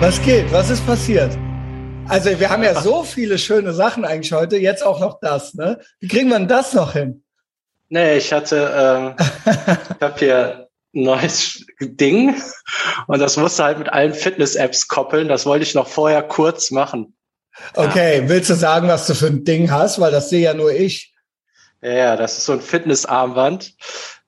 Was geht? Was ist passiert? Also wir haben ja so viele schöne Sachen eigentlich heute, jetzt auch noch das. Ne? Wie kriegen wir denn das noch hin? Nee, ich hatte, ähm, ich habe hier ein neues Ding und das musste halt mit allen Fitness-Apps koppeln. Das wollte ich noch vorher kurz machen. Okay, ja. willst du sagen, was du für ein Ding hast? Weil das sehe ja nur ich. Ja, das ist so ein Fitness-Armband.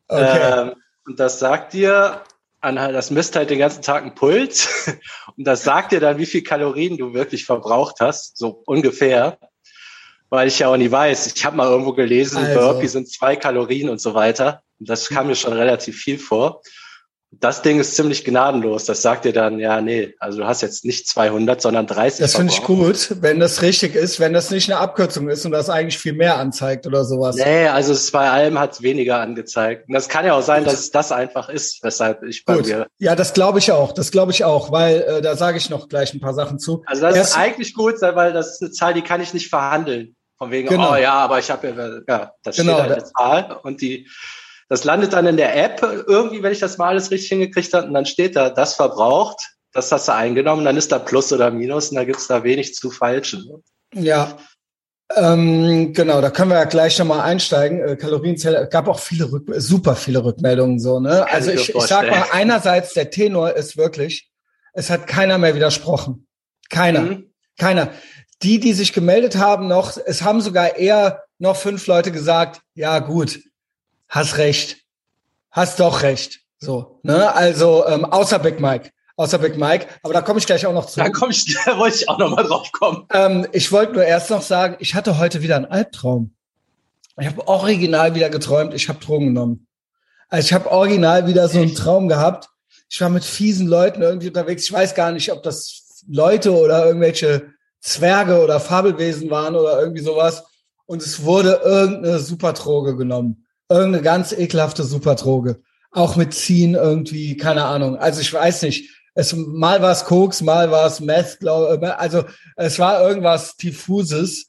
Okay. Ähm, und das sagt dir, das misst halt den ganzen Tag einen Puls und das sagt dir dann, wie viel Kalorien du wirklich verbraucht hast, so ungefähr. Weil ich ja auch nie weiß. Ich habe mal irgendwo gelesen, also. Burpee sind zwei Kalorien und so weiter. Und das kam mir schon relativ viel vor das Ding ist ziemlich gnadenlos. Das sagt dir dann, ja, nee, also du hast jetzt nicht 200, sondern 30. Das finde ich gut, wenn das richtig ist, wenn das nicht eine Abkürzung ist und das eigentlich viel mehr anzeigt oder sowas. Nee, also es bei allem hat es weniger angezeigt. Und das kann ja auch sein, dass es das einfach ist, weshalb ich bei gut. mir. Ja, das glaube ich auch. Das glaube ich auch, weil äh, da sage ich noch gleich ein paar Sachen zu. Also das Erst ist eigentlich gut, weil das ist eine Zahl, die kann ich nicht verhandeln. Von wegen, genau. oh ja, aber ich habe ja, ja, das genau, steht eine Zahl und die das landet dann in der App irgendwie, wenn ich das mal alles richtig hingekriegt habe. Und dann steht da, das verbraucht, das hast du eingenommen, dann ist da Plus oder Minus und da gibt's da wenig zu falschen. Ja, ähm, genau, da können wir ja gleich nochmal einsteigen. Äh, Kalorienzelle, gab auch viele Rück super viele Rückmeldungen so, ne? Also ich, ich sag mal, einerseits der Tenor ist wirklich, es hat keiner mehr widersprochen. Keiner. Mhm. Keiner. Die, die sich gemeldet haben noch, es haben sogar eher noch fünf Leute gesagt, ja gut, hast recht. Hast doch recht. So, ne? Also, ähm, außer Big Mike. Außer Big Mike. Aber da komme ich gleich auch noch zu. Da komme ich, da wollte ich auch noch mal drauf kommen. Ähm, ich wollte nur erst noch sagen, ich hatte heute wieder einen Albtraum. Ich habe original wieder geträumt, ich habe Drogen genommen. Also ich habe original wieder so einen Traum gehabt. Ich war mit fiesen Leuten irgendwie unterwegs. Ich weiß gar nicht, ob das Leute oder irgendwelche Zwerge oder Fabelwesen waren oder irgendwie sowas. Und es wurde irgendeine Superdroge genommen irgendeine ganz ekelhafte Superdroge. Auch mit Ziehen irgendwie, keine Ahnung. Also ich weiß nicht. Es, mal war es Koks, mal war es Meth, glaube Also es war irgendwas diffuses.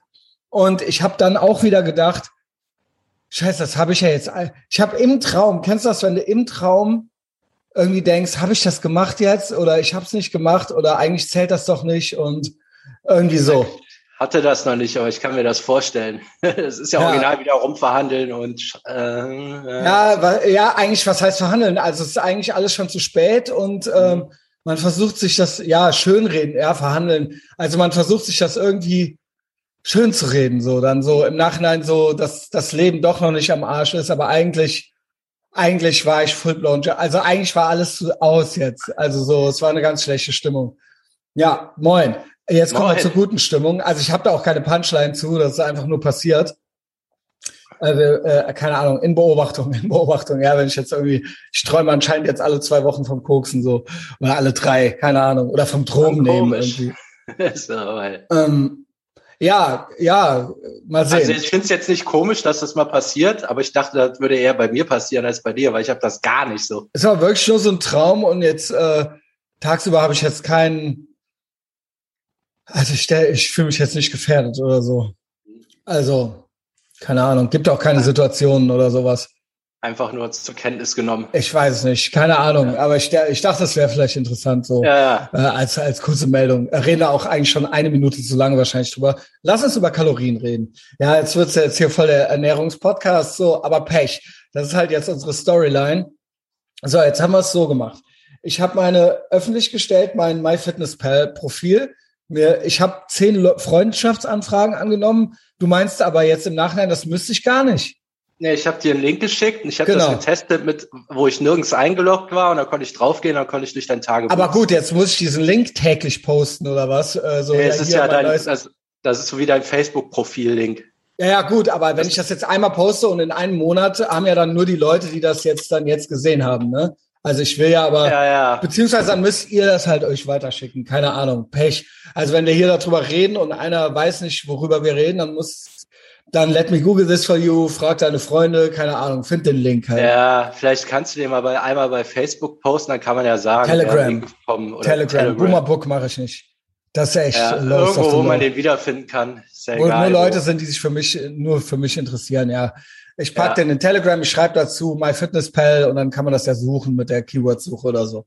Und ich habe dann auch wieder gedacht, Scheiße, das habe ich ja jetzt. Ich habe im Traum, kennst du das, wenn du im Traum irgendwie denkst, habe ich das gemacht jetzt oder ich habe es nicht gemacht oder eigentlich zählt das doch nicht und irgendwie so hatte das noch nicht, aber ich kann mir das vorstellen. Es ist ja, ja, original wieder rumverhandeln und äh, ja, ja, eigentlich, was heißt verhandeln? Also es ist eigentlich alles schon zu spät und ähm, mhm. man versucht sich das, ja, schönreden, ja, verhandeln. Also man versucht sich das irgendwie schön zu reden, so dann so im Nachhinein so, dass das Leben doch noch nicht am Arsch ist, aber eigentlich, eigentlich war ich full blown, also eigentlich war alles aus jetzt. Also so, es war eine ganz schlechte Stimmung. Ja, moin. Jetzt kommen wir zur guten Stimmung. Also ich habe da auch keine Punchline zu, das ist einfach nur passiert. Also, äh, keine Ahnung, in Beobachtung, in Beobachtung. Ja, wenn ich jetzt irgendwie, ich träume anscheinend jetzt alle zwei Wochen vom Koksen so. Oder alle drei, keine Ahnung. Oder vom Drogen nehmen irgendwie. so, ähm, ja, ja, mal sehen. Also ich finde es jetzt nicht komisch, dass das mal passiert, aber ich dachte, das würde eher bei mir passieren als bei dir, weil ich habe das gar nicht so. Es war wirklich nur so ein Traum und jetzt äh, tagsüber habe ich jetzt keinen also ich, ich fühle mich jetzt nicht gefährdet oder so. Also, keine Ahnung, gibt auch keine Situationen oder sowas. Einfach nur zur Kenntnis genommen. Ich weiß es nicht, keine Ahnung, ja. aber ich, ich dachte, das wäre vielleicht interessant so ja, ja. Äh, als, als kurze Meldung. Da auch eigentlich schon eine Minute zu lange wahrscheinlich drüber. Lass uns über Kalorien reden. Ja, jetzt wird's jetzt hier voll der Ernährungspodcast, so, aber Pech. Das ist halt jetzt unsere Storyline. So, jetzt haben wir es so gemacht. Ich habe meine öffentlich gestellt, mein MyFitnessPal-Profil ich habe zehn Freundschaftsanfragen angenommen. Du meinst aber jetzt im Nachhinein, das müsste ich gar nicht. Nee, ich habe dir einen Link geschickt und ich habe genau. das getestet mit, wo ich nirgends eingeloggt war und da konnte ich draufgehen, dann konnte ich durch dein Tagebuch. Aber gut, jetzt muss ich diesen Link täglich posten oder was? Äh, so, nee, es ist ja dein, das, das ist so wie dein Facebook-Profil-Link. Ja, ja, gut, aber wenn ich das jetzt einmal poste und in einem Monat haben ja dann nur die Leute, die das jetzt dann jetzt gesehen haben, ne? Also ich will ja aber, ja, ja. beziehungsweise dann müsst ihr das halt euch weiterschicken. Keine Ahnung, Pech. Also wenn wir hier darüber reden und einer weiß nicht, worüber wir reden, dann muss, dann let me Google this for you, frag deine Freunde, keine Ahnung, find den Link halt. Ja, vielleicht kannst du den mal bei, einmal bei Facebook posten, dann kann man ja sagen, Telegram, Telegram, Telegram. Boomerbook mache ich nicht. Das ist echt ja, los. Irgendwo, wo man den wiederfinden kann. Ist ja wo egal, nur Leute wo. sind, die sich für mich, nur für mich interessieren, ja. Ich pack ja. den in Telegram, ich schreibe dazu MyFitnessPal und dann kann man das ja suchen mit der Keyword-Suche oder so.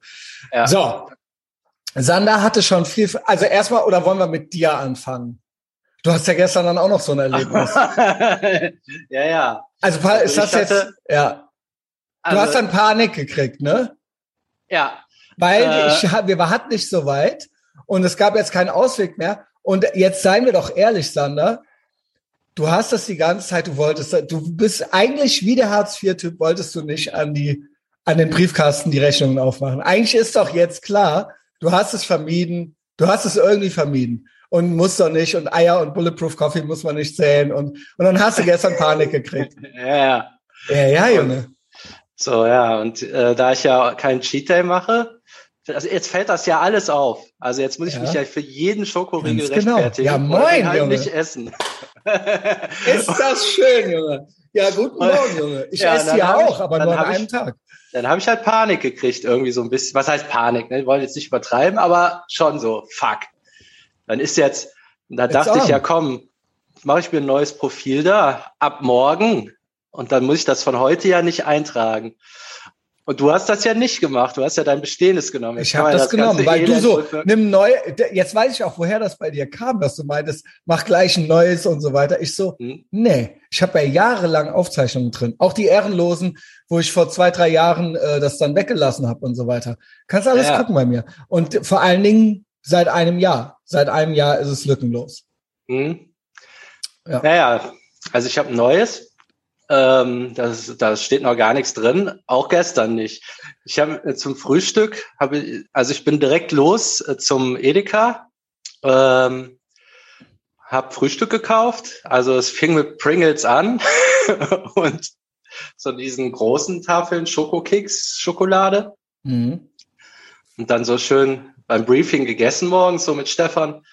Ja. So. Sander hatte schon viel, also erstmal, oder wollen wir mit dir anfangen? Du hast ja gestern dann auch noch so ein Erlebnis. ja, ja. Also, also ist das hatte, jetzt, ja. Du also, hast dann Panik gekriegt, ne? Ja. Weil äh, ich, wir hatten nicht so weit und es gab jetzt keinen Ausweg mehr. Und jetzt seien wir doch ehrlich, Sander. Du hast das die ganze Zeit, du wolltest, du bist eigentlich wie der Hartz-IV-Typ, wolltest du nicht an die, an den Briefkasten die Rechnungen aufmachen. Eigentlich ist doch jetzt klar, du hast es vermieden, du hast es irgendwie vermieden und muss doch nicht und Eier und Bulletproof Coffee muss man nicht zählen und, und dann hast du gestern Panik gekriegt. ja, ja. Ja, Junge. So, ja, und äh, da ich ja keinen Cheat Day mache, also jetzt fällt das ja alles auf. Also jetzt muss ich ja. mich ja für jeden Schokoriegel genau. rechtfertigen. Ja, moin, halt Junge. nicht essen. Ist das schön, Junge. Ja, guten Morgen, Junge. Ich ja, esse die auch, ich, aber nur an einem ich, Tag. Dann habe ich halt Panik gekriegt, irgendwie so ein bisschen. Was heißt Panik? Ne? Ich wollte jetzt nicht übertreiben, aber schon so, fuck. Dann ist jetzt, da jetzt dachte on. ich ja, komm, mache ich mir ein neues Profil da ab morgen und dann muss ich das von heute ja nicht eintragen. Und du hast das ja nicht gemacht. Du hast ja dein Bestehendes genommen. Jetzt ich habe das, das genommen, weil Elend du so nimm neu. Jetzt weiß ich auch, woher das bei dir kam, dass du meintest, mach gleich ein neues und so weiter. Ich so, hm? nee, ich habe ja jahrelang Aufzeichnungen drin, auch die Ehrenlosen, wo ich vor zwei drei Jahren äh, das dann weggelassen habe und so weiter. Kannst alles ja. gucken bei mir. Und vor allen Dingen seit einem Jahr. Seit einem Jahr ist es lückenlos. Hm. Ja. Naja, also ich habe ein neues. Ähm, das, da steht noch gar nichts drin, auch gestern nicht. Ich habe äh, zum Frühstück, habe also ich bin direkt los äh, zum Edeka, ähm, habe Frühstück gekauft. Also es fing mit Pringles an und so diesen großen Tafeln Schokokeks, Schokolade. Mhm. Und dann so schön beim Briefing gegessen morgens so mit Stefan.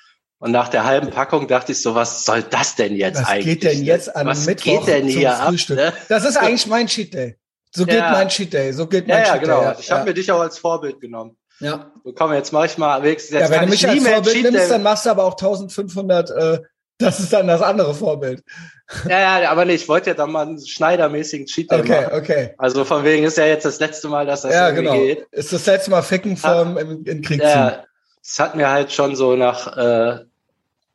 Und nach der halben Packung dachte ich so, was soll das denn jetzt was eigentlich? Was geht denn ne? jetzt an was Mittwoch geht denn hier ab? Ne? Das ist eigentlich mein Cheat Day. So geht ja. mein Cheat Day. So geht mein ja, ja, Cheat genau. Day. Ich habe mir dich auch als Vorbild genommen. Ja. So komm, jetzt mache ich mal wenigstens. Jetzt ja, wenn du mich als Vorbild nimmst, Day. dann machst du aber auch 1500. Äh, das ist dann das andere Vorbild. Ja, ja, aber nee, ich wollte ja dann mal einen schneidermäßigen Cheat Day okay, machen. Okay, okay. Also von wegen ist ja jetzt das letzte Mal, dass das ja, genau. geht. Ist das letzte Mal Ficken vom in, in Krieg ja, Es hat mir halt schon so nach äh,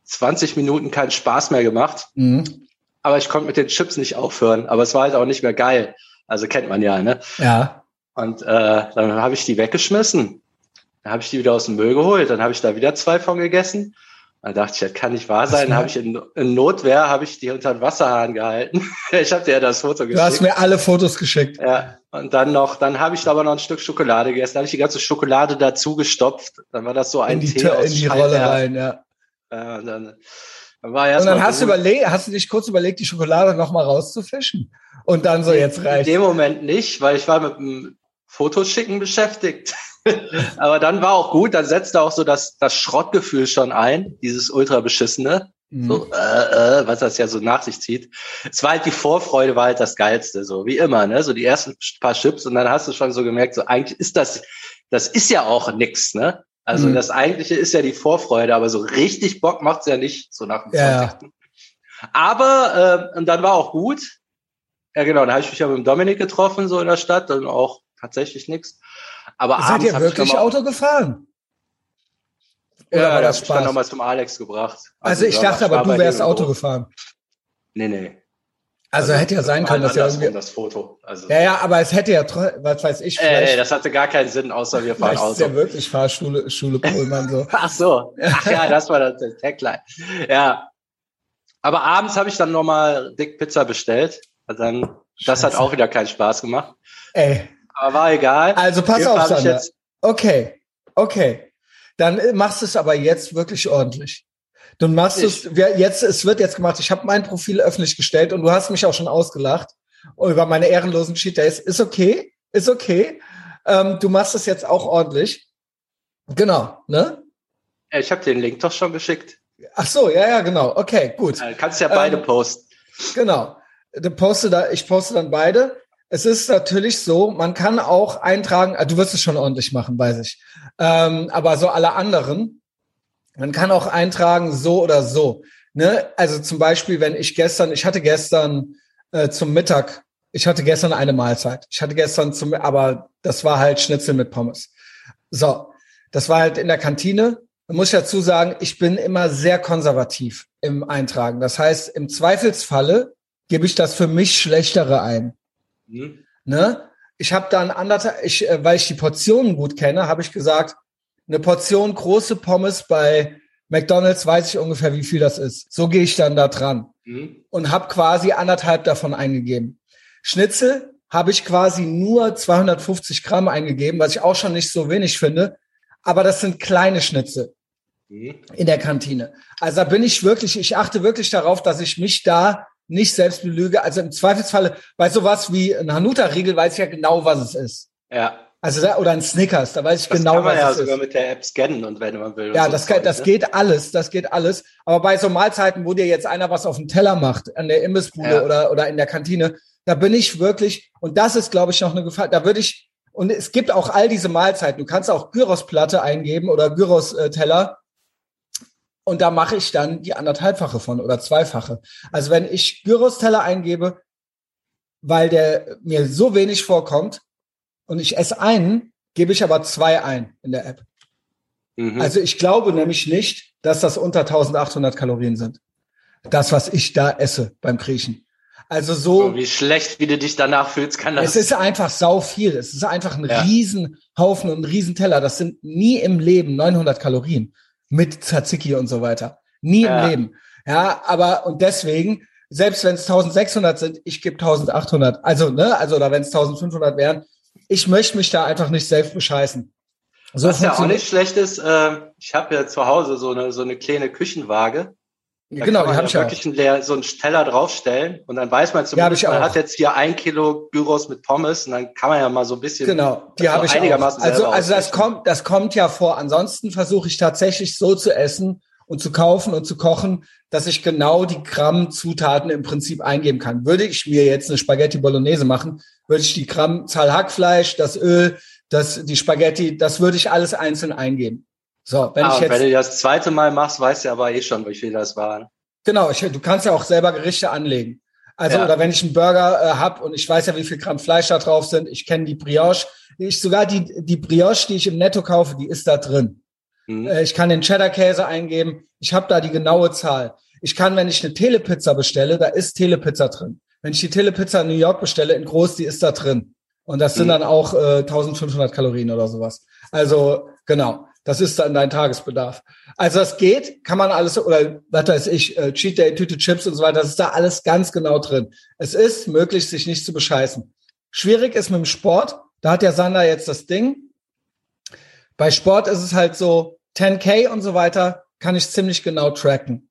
20 Minuten keinen Spaß mehr gemacht. Mhm. Aber ich konnte mit den Chips nicht aufhören. Aber es war halt auch nicht mehr geil. Also kennt man ja, ne? Ja. Und äh, dann habe ich die weggeschmissen. Dann habe ich die wieder aus dem Müll geholt. Dann habe ich da wieder zwei von gegessen. Dann dachte ich, das kann nicht wahr sein. Dann habe ich in, in, Notwehr habe ich die unter den Wasserhahn gehalten. ich habe dir ja das Foto geschickt. Du hast mir alle Fotos geschickt. Ja. Und dann noch, dann habe ich aber noch ein Stück Schokolade gegessen. Dann habe ich die ganze Schokolade dazu gestopft. Dann war das so ein in die, Tee aus in die Rolle rein, ja. Ja, dann, dann war und dann hast du überlegt, hast du dich kurz überlegt, die Schokolade noch mal rauszufischen und dann so jetzt reicht. In dem Moment nicht, weil ich war mit dem Fotoschicken beschäftigt. Aber dann war auch gut, dann setzte auch so das, das Schrottgefühl schon ein, dieses ultra beschissene, mhm. so, äh, äh, was das ja so nach sich zieht. Es war halt die Vorfreude, war halt das Geilste, so wie immer, ne? So die ersten paar Chips und dann hast du schon so gemerkt, so eigentlich ist das, das ist ja auch nix, ne? Also mhm. das eigentliche ist ja die Vorfreude, aber so richtig Bock macht's ja nicht, so nach dem ja. 20. Aber äh, und dann war auch gut. Ja genau, dann habe ich mich ja mit dem Dominik getroffen, so in der Stadt, dann auch tatsächlich nichts. Aber Seid abends ihr wirklich Auto gefahren? Oder ja, war das Spaß? Ich dann nochmal zum Alex gebracht. Also, also ich dachte aber, du wärst Auto gefahren. Nee, nee. Also, also hätte ja sein können, dass ja irgendwie das Foto. Also ja, ja, aber es hätte ja, was weiß ich, vielleicht. Äh, das hatte gar keinen Sinn, außer wir fahren Auto. Ist ja wirklich Fahrschule, Schule Pullman so. Ach so, ach ja, das war das Tagline. Ja, aber abends habe ich dann nochmal dick Pizza bestellt. Also dann, Scheiße. das hat auch wieder keinen Spaß gemacht. Ey. Aber war egal. Also pass auf, Sander. Okay, okay. Dann machst du es aber jetzt wirklich ordentlich. Du machst ich. es jetzt, es wird jetzt gemacht. Ich habe mein Profil öffentlich gestellt und du hast mich auch schon ausgelacht über meine ehrenlosen Cheat Days. Ist okay, ist okay. Ähm, du machst es jetzt auch ordentlich. Genau, ne? Ich habe den Link doch schon geschickt. Ach so, ja, ja, genau. Okay, gut. Du kannst ja beide ähm, posten. Genau. Du poste da, ich poste dann beide. Es ist natürlich so, man kann auch eintragen, ah, du wirst es schon ordentlich machen, weiß ich. Ähm, aber so alle anderen, man kann auch eintragen, so oder so. Ne? Also zum Beispiel, wenn ich gestern, ich hatte gestern äh, zum Mittag, ich hatte gestern eine Mahlzeit. Ich hatte gestern zum, aber das war halt Schnitzel mit Pommes. So, Das war halt in der Kantine. Da muss ich dazu sagen, ich bin immer sehr konservativ im Eintragen. Das heißt, im Zweifelsfalle gebe ich das für mich schlechtere ein. Mhm. Ne? Ich habe dann anderthalb, ich, äh, weil ich die Portionen gut kenne, habe ich gesagt, eine Portion große Pommes bei McDonald's weiß ich ungefähr, wie viel das ist. So gehe ich dann da dran mhm. und habe quasi anderthalb davon eingegeben. Schnitzel habe ich quasi nur 250 Gramm eingegeben, was ich auch schon nicht so wenig finde. Aber das sind kleine Schnitzel mhm. in der Kantine. Also da bin ich wirklich, ich achte wirklich darauf, dass ich mich da nicht selbst belüge. Also im Zweifelsfalle bei sowas wie ein Hanuta-Riegel weiß ich ja genau, was es ist. Ja. Also da, oder ein Snickers, da weiß ich das genau, kann man was ja sogar ist. mit der App scannen und wenn man will. Ja, so das, kann, das ne? geht alles, das geht alles. Aber bei so Mahlzeiten, wo dir jetzt einer was auf den Teller macht, an der Imbissbude Ja. oder, oder in der Kantine, da bin ich wirklich, und das ist, glaube ich, noch eine Gefahr, da würde ich, und es gibt auch all diese Mahlzeiten, du kannst auch Gyros-Platte eingeben oder Gyros-Teller, und da mache ich dann die anderthalbfache von oder zweifache. Also wenn ich Gyros-Teller eingebe, weil der mir so wenig vorkommt und ich esse einen, gebe ich aber zwei ein in der App. Mhm. Also ich glaube nämlich nicht, dass das unter 1800 Kalorien sind. Das, was ich da esse beim Griechen. Also so, so wie schlecht, wie du dich danach fühlst, kann das. es ist einfach sau viel. Es ist einfach ein Ja. Riesenhaufen und ein Riesenteller. Das sind nie im Leben 900 Kalorien mit Tzatziki und so weiter. Nie Ja. im Leben. Ja, aber und deswegen, selbst wenn es 1600 sind, ich gebe 1800. Also, ne, also oder wenn es 1500 wären, ich möchte mich da einfach nicht selbst bescheißen. So Was ja auch nicht schlecht ist, äh, ich habe ja zu Hause so eine, so eine kleine Küchenwaage. Da genau, die habe ich ja auch. wirklich einen leer, so einen Teller draufstellen und dann weiß man zumindest, ich man auch. hat jetzt hier ein Kilo Gyros mit Pommes und dann kann man ja mal so ein bisschen. Genau, die habe ich auch. einigermaßen Also, selber also das kommt, das kommt ja vor. Ansonsten versuche ich tatsächlich so zu essen und zu kaufen und zu kochen, dass ich genau die Grammzutaten im Prinzip eingeben kann. Würde ich mir jetzt eine Spaghetti Bolognese machen, würde ich die Grammzahl Hackfleisch, das Öl, das, die Spaghetti, das würde ich alles einzeln eingeben. So, wenn ah, ich jetzt wenn du das zweite Mal machst, weißt du aber eh schon, wie viel das waren. Genau, ich, du kannst ja auch selber Gerichte anlegen. Also, Ja. oder wenn ich einen Burger äh, hab und ich weiß ja, wie viel Gramm Fleisch da drauf sind, ich kenne die Brioche, ich sogar die, die Brioche, die ich im Netto kaufe, die ist da drin. Mhm. Äh, ich kann den Cheddar-Käse eingeben, ich habe da die genaue Zahl. Ich kann, wenn ich eine Telepizza bestelle, da ist Telepizza drin. Wenn ich die Telepizza in New York bestelle, in groß, die ist da drin. Und das sind Mhm. dann auch äh, 1500 Kalorien oder sowas. Also, genau. Das ist dann dein Tagesbedarf. Also das geht, kann man alles, oder was weiß ich, äh, Cheat Day, Tüte Chips und so weiter, das ist da alles ganz genau drin. Es ist möglich, sich nicht zu bescheißen. Schwierig ist mit dem Sport, da hat ja Sander jetzt das Ding. Bei Sport ist es halt so, 10K und so weiter kann ich ziemlich genau tracken.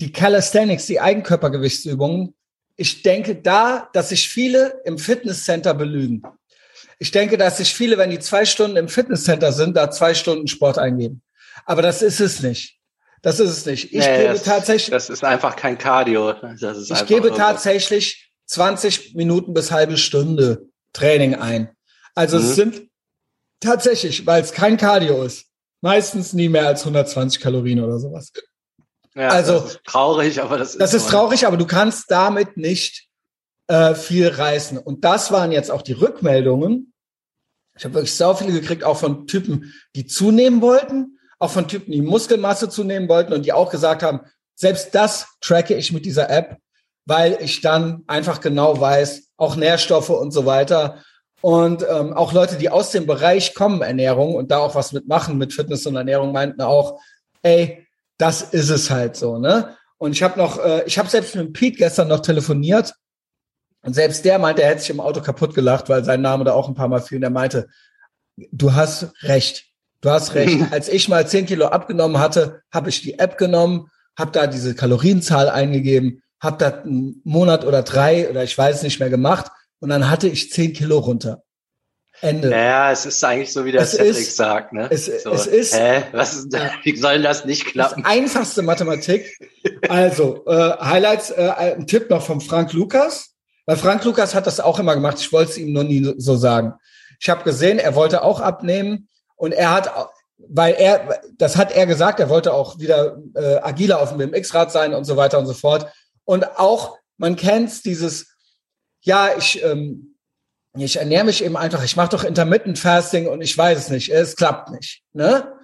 Die Calisthenics, die Eigenkörpergewichtsübungen, ich denke da, dass sich viele im Fitnesscenter belügen. Ich denke, dass sich viele, wenn die zwei Stunden im Fitnesscenter sind, da zwei Stunden Sport eingeben. Aber das ist es nicht. Das ist es nicht. Ich Nee, gebe das, tatsächlich, Das ist einfach kein Cardio. Ich gebe nur- tatsächlich 20 Minuten bis halbe Stunde Training ein. Also Mhm. es sind tatsächlich, weil es kein Cardio ist, meistens nie mehr als 120 Kalorien oder sowas. Ja, also- das ist traurig, aber das ist. Das ist so. traurig, aber du kannst damit nicht äh, viel reißen. Und das waren jetzt auch die Rückmeldungen. Ich habe wirklich sau viele gekriegt, auch von Typen, die zunehmen wollten, auch von Typen, die Muskelmasse zunehmen wollten und die auch gesagt haben, selbst das tracke ich mit dieser App, weil ich dann einfach genau weiß, auch Nährstoffe und so weiter. Und ähm, auch Leute, die aus dem Bereich kommen, Ernährung und da auch was mitmachen mit Fitness und Ernährung, meinten auch, ey, das ist es halt so, ne? Und ich habe noch, äh, ich habe selbst mit Pete gestern noch telefoniert und selbst der meinte, er hätte sich im Auto kaputt gelacht, weil sein Name da auch ein paar Mal fiel. Und er meinte, du hast recht, du hast recht. Als ich mal 10 Kilo abgenommen hatte, habe ich die App genommen, habe da diese Kalorienzahl eingegeben, habe da einen Monat oder drei oder ich weiß nicht mehr gemacht und dann hatte ich 10 Kilo runter. Ende. Ja, es ist eigentlich so, wie der Es Cedric ist- sagt, ne? es- so, es ist- Hä? Was ist, wie soll das nicht Das klappen? einfachste Mathematik. Also, äh, Highlights, äh, ein Tipp noch von Frank Lukas. Weil Frank Lukas hat das auch immer gemacht. Ich wollte es ihm nur nie so sagen. Ich habe gesehen, er wollte auch abnehmen und er hat, weil er, das hat er gesagt, er wollte auch wieder äh, agiler auf dem BMX-Rad sein und so weiter und so fort. Und auch, man kennt's, dieses, ja, ich, ähm, Ich ernähre mich eben einfach. Ich mache doch Intermittent Fasting und ich weiß es nicht. Es klappt nicht. Ne?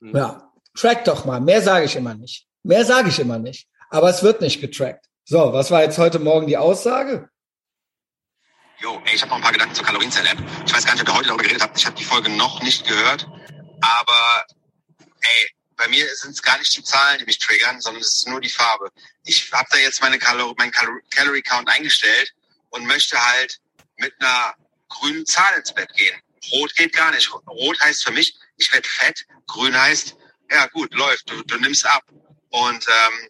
Mhm. Ja, track doch mal. Mehr sage ich immer nicht. Mehr sage ich immer nicht. Aber es wird nicht getrackt. So, was war jetzt heute Morgen die Aussage? Jo, ey, ich habe noch ein paar Gedanken zur Kalorienzelle-App. Ich weiß gar nicht, ob ihr heute darüber geredet habt. Ich habe die Folge noch nicht gehört. Aber, ey, bei mir sind es gar nicht die Zahlen, die mich triggern, sondern es ist nur die Farbe. Ich habe da jetzt meine Kalor meinen Calor Calorie Count eingestellt und möchte halt mit einer grünen Zahl ins Bett gehen. Rot geht gar nicht. Rot heißt für mich, ich werde fett. Grün heißt, ja gut, läuft, du, du nimmst ab. Und ähm,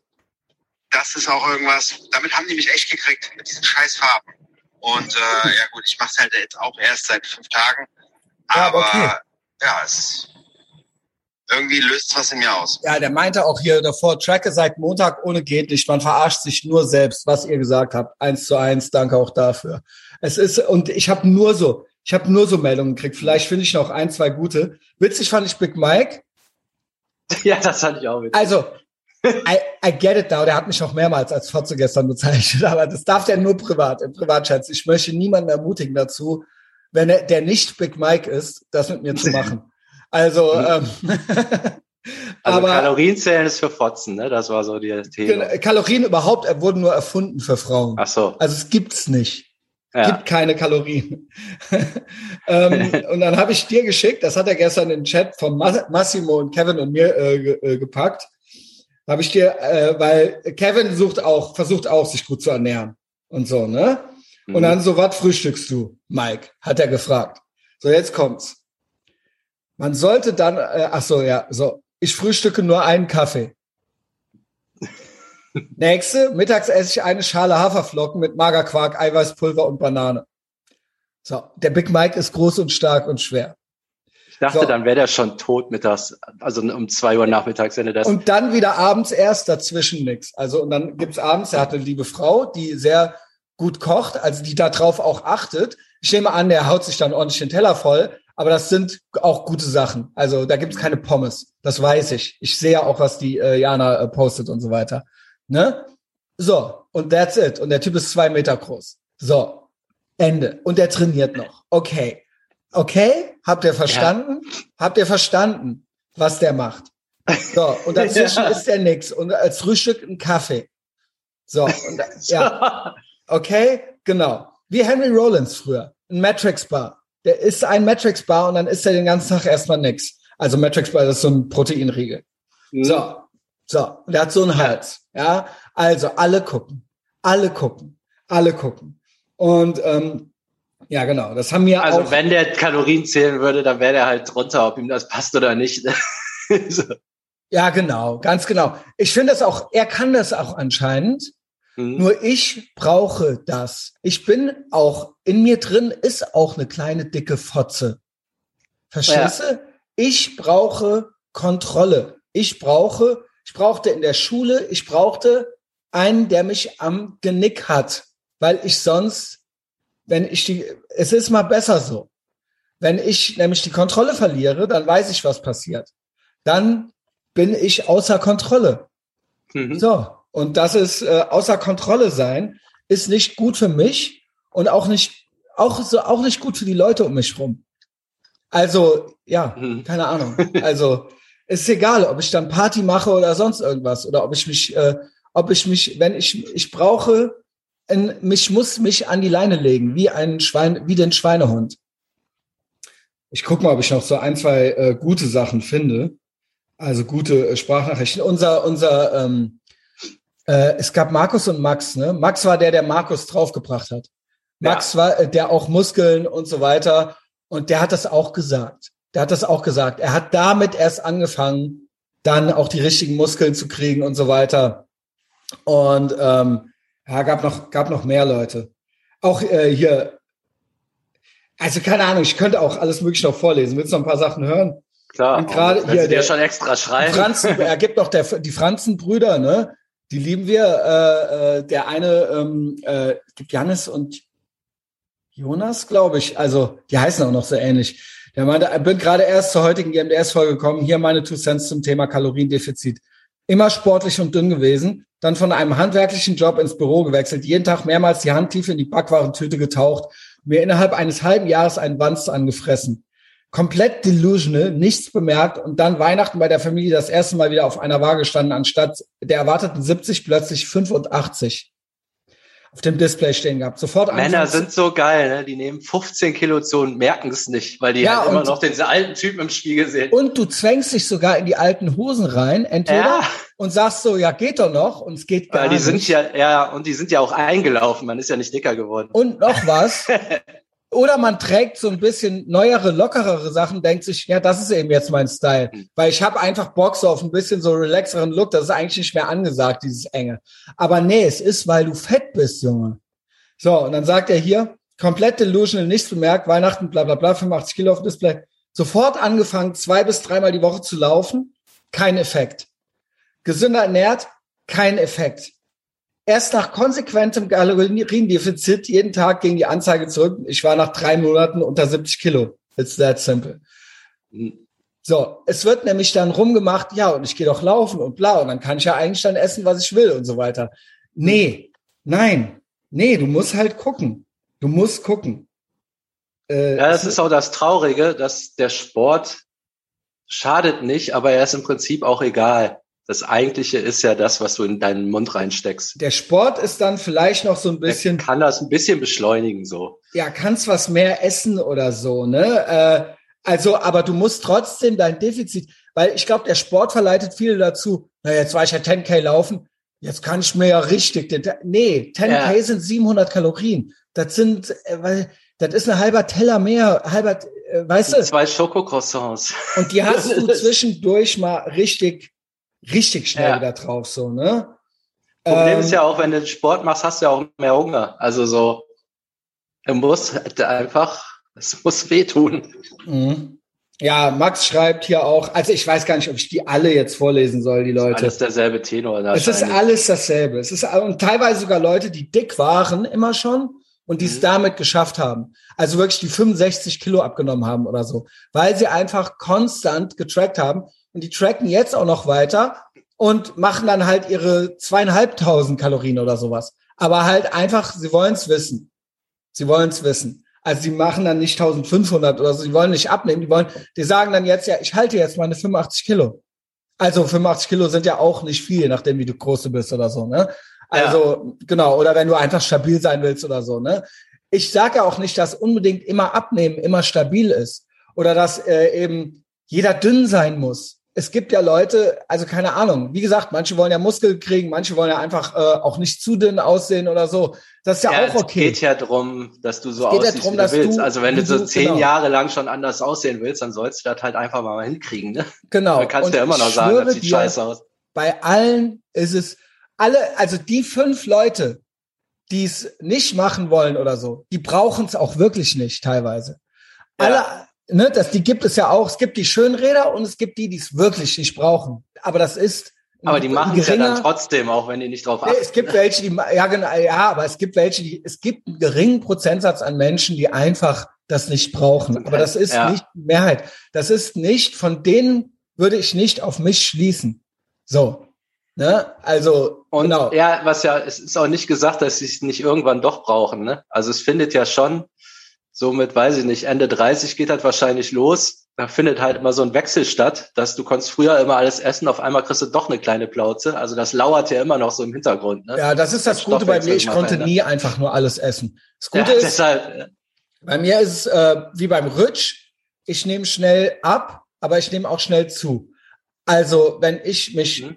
das ist auch irgendwas, damit haben die mich echt gekriegt, mit diesen scheiß Farben. Und äh, ja gut, ich mache es halt jetzt auch erst seit fünf Tagen. Aber ja, okay. ja es irgendwie löst was in mir aus. Ja, der meinte auch hier davor, tracke seit Montag ohne geht nicht. Man verarscht sich nur selbst, was ihr gesagt habt. Eins zu eins, danke auch dafür. Es ist, und ich habe nur so, ich habe nur so Meldungen gekriegt. Vielleicht finde ich noch ein, zwei gute. Witzig fand ich Big Mike. Ja, das fand ich auch witzig. Also, I, I get it now. Der hat mich auch mehrmals als Fotze gestern bezeichnet, aber das darf der nur privat, im Privatschatz. Ich möchte niemanden ermutigen dazu, wenn er, der nicht Big Mike ist, das mit mir zu machen. Also, mhm. ähm, also aber Kalorienzählen ist für Fotzen, ne? Das war so die Thema. Kalorien überhaupt wurden nur erfunden für Frauen. Ach so. Also es gibt's nicht. Ja. Gibt keine Kalorien. ähm, und dann habe ich dir geschickt, das hat er gestern in den Chat von Massimo und Kevin und mir äh, äh, gepackt. Habe ich dir, äh, weil Kevin sucht auch, versucht auch, sich gut zu ernähren und so, ne? Mhm. Und dann so, was frühstückst du, Mike? Hat er gefragt. So, jetzt kommt's. Man sollte dann, äh, ach so, ja, so, ich frühstücke nur einen Kaffee. Nächste, mittags esse ich eine Schale Haferflocken mit Magerquark, Eiweißpulver und Banane. So, der Big Mike ist groß und stark und schwer. Ich dachte, so. dann wäre der schon tot mittags, also um zwei Uhr nachmittags, wenn er das. Und dann wieder abends erst dazwischen nix. Also, und dann gibt's abends, er hat eine liebe Frau, die sehr gut kocht, also die darauf auch achtet. Ich nehme an, der haut sich dann ordentlich den Teller voll, aber das sind auch gute Sachen. Also da gibt's keine Pommes, das weiß ich. Ich sehe auch, was die äh, Jana äh, postet und so weiter. Ne? So, und that's it. Und der Typ ist zwei Meter groß. So, Ende. Und der trainiert noch. Okay. Okay, habt ihr verstanden? Ja. Habt ihr verstanden, was der macht? So, und dazwischen ja. ist der nix. Und als Frühstück ein Kaffee. So, und, ja. Okay, genau. Wie Henry Rollins früher. Ein Matrix Bar. Der ist ein Matrix Bar und dann ist er den ganzen Tag erstmal nix. Also Matrix Bar ist so ein Proteinriegel. Mhm. So, so. Und der hat so einen Hals. Ja, also alle gucken. Alle gucken. Alle gucken. Und ähm, ja, genau. Das haben wir also auch. Also wenn der Kalorien zählen würde, dann wäre der halt drunter, ob ihm das passt oder nicht. so. Ja, genau, ganz genau. Ich finde das auch, er kann das auch anscheinend. Mhm. Nur ich brauche das. Ich bin auch, in mir drin ist auch eine kleine dicke Fotze. Verstehst ja. du? Ich brauche Kontrolle. Ich brauche, ich brauchte in der Schule, ich brauchte einen, der mich am Genick hat, weil ich sonst, wenn ich die, es ist mal besser so. Wenn ich nämlich die Kontrolle verliere, dann weiß ich, was passiert. Dann bin ich außer Kontrolle. Mhm. So. Und das ist äh, außer Kontrolle sein, ist nicht gut für mich und auch nicht, auch so, auch nicht gut für die Leute um mich rum. Also, ja, mhm. keine Ahnung. Also, ist egal, ob ich dann Party mache oder sonst irgendwas oder ob ich mich, äh, ob ich mich, wenn ich, ich brauche, ein, mich muss mich an die Leine legen, wie ein Schwein, wie den Schweinehund. Ich guck mal, ob ich noch so ein, zwei äh, gute Sachen finde. Also gute äh, Sprachnachrichten. Unser, unser ähm, äh, es gab Markus und Max, ne? Max war der, der Markus draufgebracht hat. Max ja. war äh, der auch Muskeln und so weiter. Und der hat das auch gesagt. Der hat das auch gesagt. Er hat damit erst angefangen, dann auch die richtigen Muskeln zu kriegen und so weiter. Und ähm, ja, gab noch, gab noch mehr Leute. Auch äh, hier, also keine Ahnung, ich könnte auch alles mögliche noch vorlesen. Willst du noch ein paar Sachen hören? Klar, und gerade hier der schon extra schreiben. Franzen, er gibt noch der, die Franzenbrüder, ne? Die lieben wir. Äh, äh, der eine ähm, äh, gibt Janis und Jonas, glaube ich. Also die heißen auch noch so ähnlich. Der meinte, ich bin gerade erst zur heutigen GMDS-Folge gekommen. Hier meine Two Cents zum Thema Kaloriendefizit. Immer sportlich und dünn gewesen, dann von einem handwerklichen Job ins Büro gewechselt, jeden Tag mehrmals die Hand tief in die Backwarentüte getaucht mir innerhalb eines halben Jahres einen Wanst angefressen. Komplett delusional, nichts bemerkt und dann Weihnachten bei der Familie das erste Mal wieder auf einer Waage standen, anstatt der erwarteten 70 plötzlich 85 auf dem Display stehen gehabt. Sofort Männer sind so geil, ne? Die nehmen 15 Kilo zu und merken es nicht, weil die ja, halt immer noch den alten Typen im Spiegel sehen. Und du zwängst dich sogar in die alten Hosen rein, entweder ja. und sagst so, ja, geht doch noch, und es geht gar weil die nicht. sind ja, ja, und die sind ja auch eingelaufen, man ist ja nicht dicker geworden. Und noch was. Oder man trägt so ein bisschen neuere, lockerere Sachen, denkt sich, ja, das ist eben jetzt mein Style. Mhm. Weil ich habe einfach Bock so auf ein bisschen so relaxeren Look. Das ist eigentlich nicht mehr angesagt, dieses Enge. Aber nee, es ist, weil du fett bist, Junge. So, und dann sagt er hier, komplett delusional, nichts bemerkt, Weihnachten, bla bla bla, 85 Kilo auf dem Display. Sofort angefangen, zwei bis dreimal die Woche zu laufen, kein Effekt. Gesünder ernährt, kein Effekt. Erst nach konsequentem Kaloriendefizit jeden Tag ging die Anzeige zurück. Ich war nach drei Monaten unter 70 Kilo. It's that simple. So, es wird nämlich dann rumgemacht, ja, und ich gehe doch laufen und bla, und dann kann ich ja eigentlich dann essen, was ich will und so weiter. Nee, nein, nee, du musst halt gucken. Du musst gucken. Äh, ja, das ist auch das Traurige, dass der Sport schadet nicht, aber er ist im Prinzip auch egal. Das Eigentliche ist ja das, was du in deinen Mund reinsteckst. Der Sport ist dann vielleicht noch so ein bisschen. Der kann das ein bisschen beschleunigen, so. Ja, kannst was mehr essen oder so, ne? Äh, also, aber du musst trotzdem dein Defizit, weil ich glaube, der Sport verleitet viele dazu, na, jetzt war ich ja 10K laufen, jetzt kann ich mir ja richtig, den, nee, 10K ja. sind 700 Kalorien. Das sind, äh, weil, das ist ein halber Teller mehr, halber, äh, weißt du? Zwei Schokocroissants. Und die hast du zwischendurch mal richtig richtig schnell ja. wieder drauf, so, ne? Problem ähm, ist ja auch, wenn du Sport machst, hast du ja auch mehr Hunger. Also so, du musst halt einfach, es muss wehtun. Mhm. Ja, Max schreibt hier auch, also ich weiß gar nicht, ob ich die alle jetzt vorlesen soll, die Leute. Alles derselbe Tenor. Es ist alles dasselbe. Es ist und teilweise sogar Leute, die dick waren immer schon und die es mhm. damit geschafft haben. Also wirklich die 65 Kilo abgenommen haben oder so, weil sie einfach konstant getrackt haben und die tracken jetzt auch noch weiter und machen dann halt ihre zweieinhalbtausend Kalorien oder sowas. Aber halt einfach, sie wollen es wissen. Sie wollen es wissen. Also sie machen dann nicht 1500 oder so, sie wollen nicht abnehmen, die wollen, die sagen dann jetzt, ja, ich halte jetzt meine 85 Kilo. Also 85 Kilo sind ja auch nicht viel, nachdem wie du groß du bist oder so, ne? Also, ja. genau, oder wenn du einfach stabil sein willst oder so, ne? Ich sage ja auch nicht, dass unbedingt immer abnehmen immer stabil ist. Oder dass äh, eben jeder dünn sein muss es gibt ja Leute, also keine Ahnung, wie gesagt, manche wollen ja Muskel kriegen, manche wollen ja einfach äh, auch nicht zu dünn aussehen oder so. Das ist ja, ja auch okay. Es geht ja darum, dass du so aussiehst, ja drum, wie du willst. Du, also wenn du so zehn genau. Jahre lang schon anders aussehen willst, dann sollst du das halt einfach mal hinkriegen. Ne? Genau. Dann kannst du ja immer noch sagen, das sieht dir, scheiße aus. Bei allen ist es, alle, also die fünf Leute, die es nicht machen wollen oder so, die brauchen es auch wirklich nicht teilweise. Ja. Alle, ne, das, die gibt es ja auch. Es gibt die Schönräder und es gibt die, die es wirklich nicht brauchen. Aber das ist. Aber die machen es ja dann trotzdem, auch wenn die nicht drauf achten. Es gibt welche, die, ja, genau, ja, aber es gibt welche, die, es gibt einen geringen Prozentsatz an Menschen, die einfach das nicht brauchen. Aber das ist ja. nicht die Mehrheit. Das ist nicht, von denen würde ich nicht auf mich schließen. So. Ne? Also, und genau. ja, was ja, es ist auch nicht gesagt, dass sie es nicht irgendwann doch brauchen, ne? Also es findet ja schon somit, weiß ich nicht, Ende 30 geht halt wahrscheinlich los. Da findet halt immer so ein Wechsel statt, dass du konntest früher immer alles essen, auf einmal kriegst du doch eine kleine Plauze. Also das lauert ja immer noch so im Hintergrund. Ne? Ja, das ist das, das Gute bei mir. Ich konnte verändert. nie einfach nur alles essen. Das Gute ja, ist, deshalb, bei mir ist es äh, wie beim Rutsch. Ich nehme schnell ab, aber ich nehme auch schnell zu. Also wenn ich mich, mhm.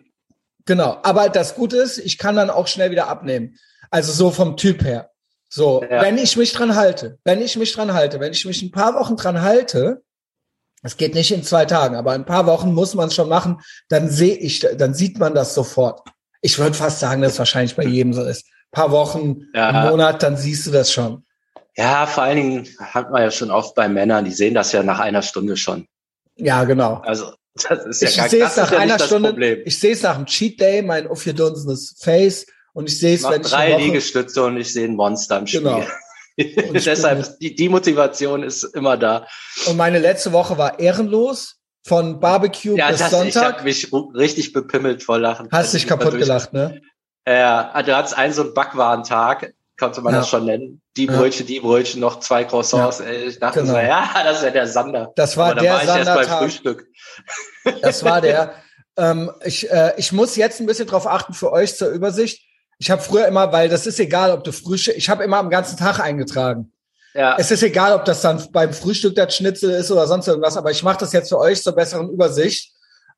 genau. Aber das Gute ist, ich kann dann auch schnell wieder abnehmen. Also so vom Typ her. So, ja. wenn ich mich dran halte, wenn ich mich dran halte, wenn ich mich ein paar Wochen dran halte, es geht nicht in zwei Tagen, aber ein paar Wochen muss man es schon machen, dann sehe ich, dann sieht man das sofort. Ich würde fast sagen, dass es wahrscheinlich bei jedem so ist. Ein paar Wochen, ja. einen Monat, dann siehst du das schon. Ja, vor allen Dingen hat man ja schon oft bei Männern, die sehen das ja nach einer Stunde schon. Ja, genau. Also das ist ja ich gar sehe es nach einer Stunde. Ich sehe es nach einem Cheat Day, mein aufgedunsenes Face und ich sehe es, wenn ich drei Woche, Liegestütze und ich sehe ein Monster im Spiel. Genau. Und Deshalb, die, die Motivation ist immer da. Und meine letzte Woche war ehrenlos. Von Barbecue ja, bis das, Sonntag. Ich habe mich richtig bepimmelt vor Lachen. Hast dich kaputt gelacht, ne? Ja, äh, du hattest einen so einen Backwarentag. konnte man ja. das schon nennen. Die Brötchen, ja. die Brötchen, noch zwei Croissants. Ja. Ich dachte genau. so, ja, das ist ja der Sander. Das war der war Sander. Erst beim Frühstück. Das war der. ähm, ich, äh, ich muss jetzt ein bisschen drauf achten für euch zur Übersicht. Ich habe früher immer, weil das ist egal, ob du Frühstück, ich habe immer am ganzen Tag eingetragen. Ja. Es ist egal, ob das dann beim Frühstück das Schnitzel ist oder sonst irgendwas, aber ich mache das jetzt für euch zur besseren Übersicht,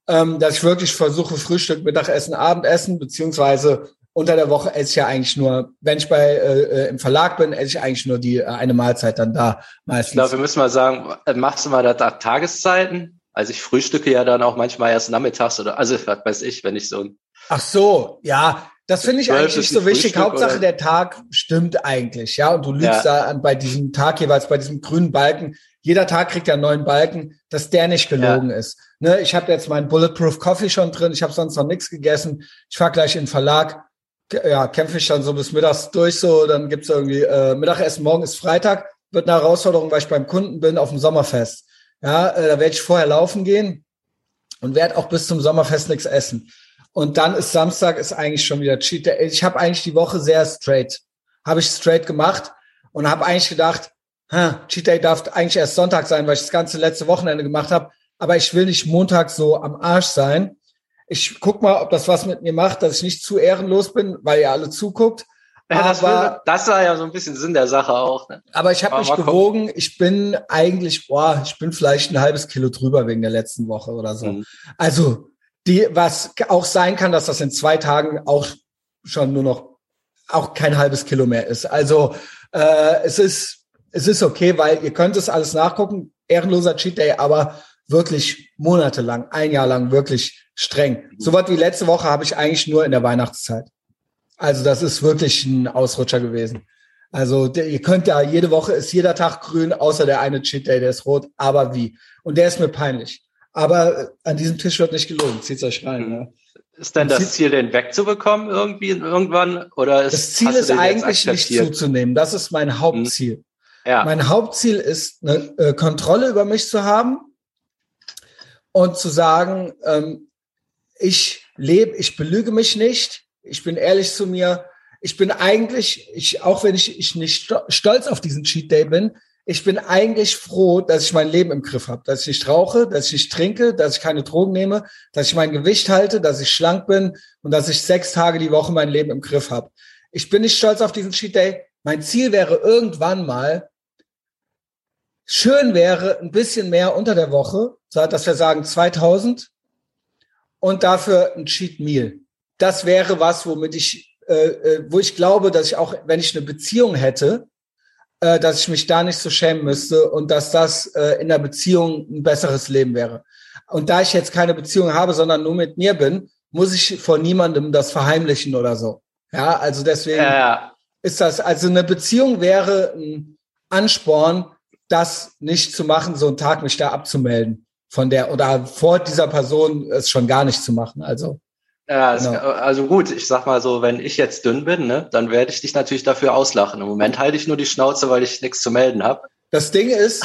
ähm, dass ich wirklich versuche, Frühstück, Mittagessen, Abendessen, beziehungsweise unter der Woche esse ich ja eigentlich nur, wenn ich bei äh, äh im Verlag bin, esse ich eigentlich nur die äh, eine Mahlzeit dann da meistens. Ich glaube, wir müssen mal sagen, äh, machst du mal da Tageszeiten? Also ich frühstücke ja dann auch manchmal erst nachmittags oder also was weiß ich, wenn ich so ein Ach so, ja, das finde ich eigentlich nicht so wichtig. Hauptsache oder? der Tag stimmt eigentlich, ja. Und du lügst ja. da bei diesem Tag jeweils, bei diesem grünen Balken. Jeder Tag kriegt ja einen neuen Balken, dass der nicht gelogen ja. ist. Ne, ich habe jetzt meinen Bulletproof Coffee schon drin. Ich habe sonst noch nichts gegessen. Ich fahr gleich in den Verlag. Ja, kämpfe ich dann so bis mittags durch so. Dann gibt's irgendwie äh, Mittagessen. Morgen ist Freitag. Wird eine Herausforderung, weil ich beim Kunden bin auf dem Sommerfest. Ja, äh, da werde ich vorher laufen gehen und werde auch bis zum Sommerfest nichts essen. Und dann ist Samstag ist eigentlich schon wieder Cheat Day. Ich habe eigentlich die Woche sehr straight, habe ich straight gemacht und habe eigentlich gedacht, ha, Cheat Day darf eigentlich erst Sonntag sein, weil ich das ganze letzte Wochenende gemacht habe. Aber ich will nicht Montag so am Arsch sein. Ich guck mal, ob das was mit mir macht, dass ich nicht zu ehrenlos bin, weil ihr alle zuguckt. Ja, das, aber, das war ja so ein bisschen Sinn der Sache auch. Ne? Aber ich habe mich gewogen. Kommen. Ich bin eigentlich, boah, ich bin vielleicht ein halbes Kilo drüber wegen der letzten Woche oder so. Mhm. Also die, was auch sein kann, dass das in zwei Tagen auch schon nur noch auch kein halbes Kilo mehr ist. Also äh, es ist es ist okay, weil ihr könnt es alles nachgucken. Ehrenloser Cheat Day, aber wirklich monatelang, ein Jahr lang wirklich streng. So was wie letzte Woche habe ich eigentlich nur in der Weihnachtszeit. Also das ist wirklich ein Ausrutscher gewesen. Also der, ihr könnt ja jede Woche ist jeder Tag grün, außer der eine Cheat Day, der ist rot. Aber wie? Und der ist mir peinlich. Aber äh, an diesem Tisch wird nicht gelogen. Zieht's euch rein. Ne? Ist denn das Ziel, den wegzubekommen irgendwie irgendwann? Oder ist, das Ziel ist eigentlich nicht zuzunehmen. Das ist mein Hauptziel. Hm. Ja. Mein Hauptziel ist, eine äh, Kontrolle über mich zu haben und zu sagen, ähm, ich lebe, ich belüge mich nicht, ich bin ehrlich zu mir. Ich bin eigentlich, ich, auch wenn ich, ich nicht stolz auf diesen Cheat Day bin, ich bin eigentlich froh, dass ich mein Leben im Griff habe, dass ich nicht rauche, dass ich nicht trinke, dass ich keine Drogen nehme, dass ich mein Gewicht halte, dass ich schlank bin und dass ich sechs Tage die Woche mein Leben im Griff habe. Ich bin nicht stolz auf diesen Cheat Day. Mein Ziel wäre irgendwann mal, schön wäre ein bisschen mehr unter der Woche, dass wir sagen 2000 und dafür ein Cheat Meal. Das wäre was, womit ich, äh, äh wo ich glaube, dass ich auch, wenn ich eine Beziehung hätte, äh, dass ich mich da nicht so schämen müsste und dass das äh, in der Beziehung ein besseres Leben wäre. Und da ich jetzt keine Beziehung habe, sondern nur mit mir bin, muss ich vor niemandem das verheimlichen oder so. Ja, also deswegen ja. ist das, also eine Beziehung wäre ein Ansporn, das nicht zu machen, so einen Tag mich da abzumelden von der oder vor dieser Person es schon gar nicht zu machen. Also ja, genau. also gut, ich sag mal so, wenn ich jetzt dünn bin, ne, dann werde ich dich natürlich dafür auslachen. Im Moment halte ich nur die Schnauze, weil ich nichts zu melden habe. Das Ding ist,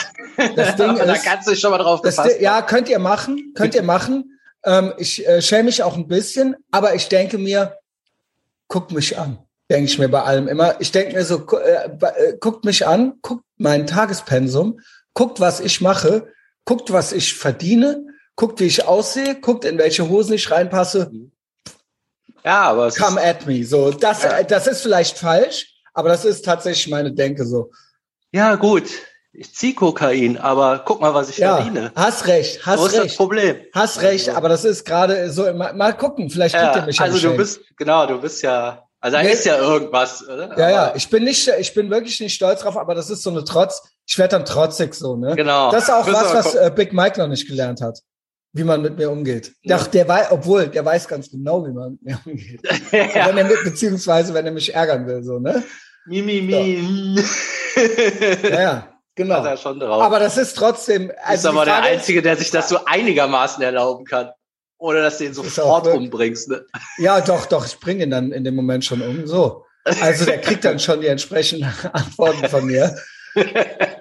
das Ding ist, da kannst du dich schon mal drauf gefasst. Ja, könnt ihr machen, könnt ihr machen. Ähm, ich äh, schäme mich auch ein bisschen, aber ich denke mir, guckt mich an, denke ich mir bei allem immer. Ich denke mir so, äh, äh, guckt mich an, guckt mein Tagespensum, guckt, was ich mache, guckt, was ich verdiene, guckt, wie ich aussehe, guckt, in welche Hosen ich reinpasse. Mhm. Ja, aber come at me. So, das, ja. das ist vielleicht falsch, aber das ist tatsächlich meine Denke so. Ja, gut. Ich zieh Kokain, aber guck mal, was ich ja, verdiene. Hast recht, hast Wo recht. Ist das Problem? Hast recht, aber das ist gerade so, mal, mal gucken, vielleicht ja, kriegt ihr mich Also du bist, genau, du bist ja, also da nee, ist ja irgendwas, oder? Ja, ja, ich bin nicht, ich bin wirklich nicht stolz drauf, aber das ist so eine Trotz, ich werde dann trotzig so, ne? Genau. Das ist auch was, was äh, Big Mike noch nicht gelernt hat wie man mit mir umgeht. Doch, der weiß, obwohl, der weiß ganz genau, wie man mit mir umgeht. ja. wenn mit, beziehungsweise, wenn er mich ärgern will, so, ne? Mi, mi, mi. So. ja, ja, genau. Er. Aber das ist trotzdem, also. ist aber der Einzige, der sich das so einigermaßen erlauben kann. Oder dass du ihn sofort umbringst, ne? Ja, doch, doch, ich bringe ihn dann in dem Moment schon um, so. Also, der kriegt dann schon die entsprechenden Antworten von mir.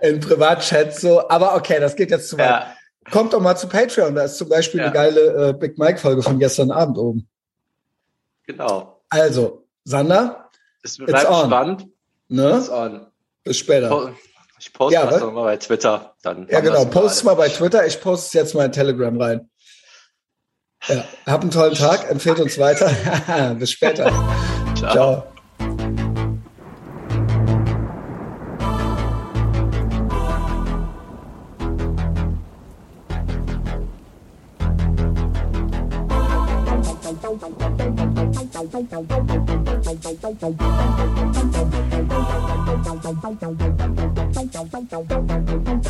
in Privatchat so. Aber okay, das geht jetzt zu weit. Ja. Kommt doch mal zu Patreon, da ist zum Beispiel ja. eine geile äh, Big Mike-Folge von gestern Abend oben. Genau. Also, Sander. Es bleibt spannend. Ne? Bis später. Ich poste ja, das mal bei Twitter. Dann ja, genau. Post es mal bei Twitter. Ich poste es jetzt mal in Telegram rein. Ja, hab einen tollen Tag. Empfehlt uns weiter. Bis später. Ciao. Ciao. Thank you.